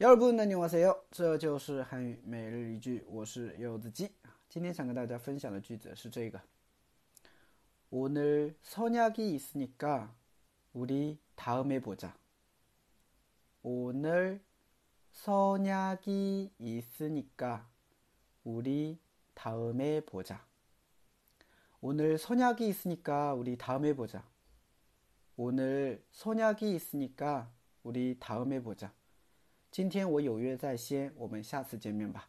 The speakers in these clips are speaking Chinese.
여러분안녕하세요，这就是汉语每日一句，我是柚子鸡。今天想跟大家分享的句子是这个：오늘선약이있으니까우리다음에보자오늘선약이있으니까우리다음에보자오늘선약이있으니까우리다음에보자오늘선약이있으니까우리다음에보자 今天我有约在先，我们下次见面吧。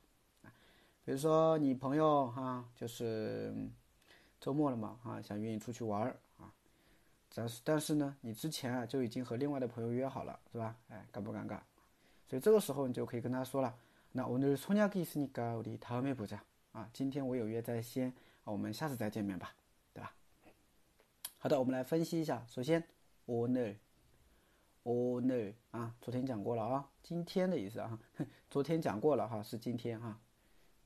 比如说你朋友哈，就是周末了嘛哈，想约你出去玩儿啊，但是但是呢，你之前啊就已经和另外的朋友约好了，是吧？哎，尴不尴尬？所以这个时候你就可以跟他说了，那오늘소약이있으니까우리다음에보자啊，今天我有约在先，啊，我们下次再见面吧，对吧？好的，我们来分析一下，首先오늘 오늘啊，昨天讲过了啊，今天的意思啊，昨天讲过了哈，是今天哈，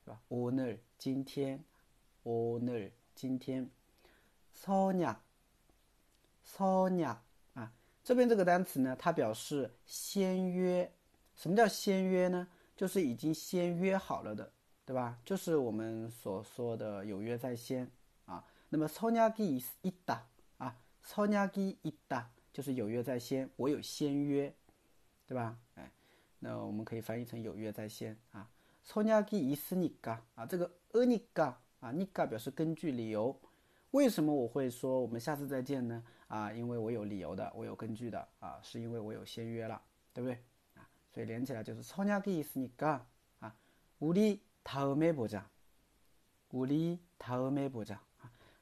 是吧？오늘今天，오늘今天，선약선약啊，这边这个单词呢，它表示先约。什么叫先约呢？就是已经先约好了的，对吧？就是我们所说的有约在先啊。那么선약이있다啊，선약이있다 就是有约在先，我有先约。对吧？哎，那我们可以翻译成有约在先啊。소약이있으니까啊，这个으니까啊，니까表示根据理由。为什么我会说我们下次再见呢？啊，因为我有理由的，我有根据的啊，是因为我有先约了，对不对？啊，所以连起来就是소약이있으니까啊，우리다음에보 자， 우리다음에보 자，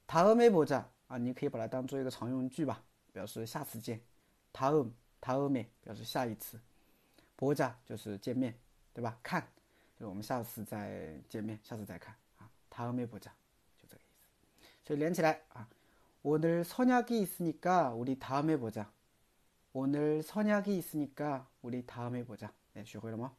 다음에보자啊，你可以把它当做一个常用句吧， 表示下次见。다음他后面表示下一次，보자就是见面，对吧？看，就是我们下次再见面，下次再看啊。他后面보자就这个意思。所以连起来啊，오늘선약이있으니까우리다음에보 자。 오늘선약이있으니까우리다음에보 자。 哎，学会了吗？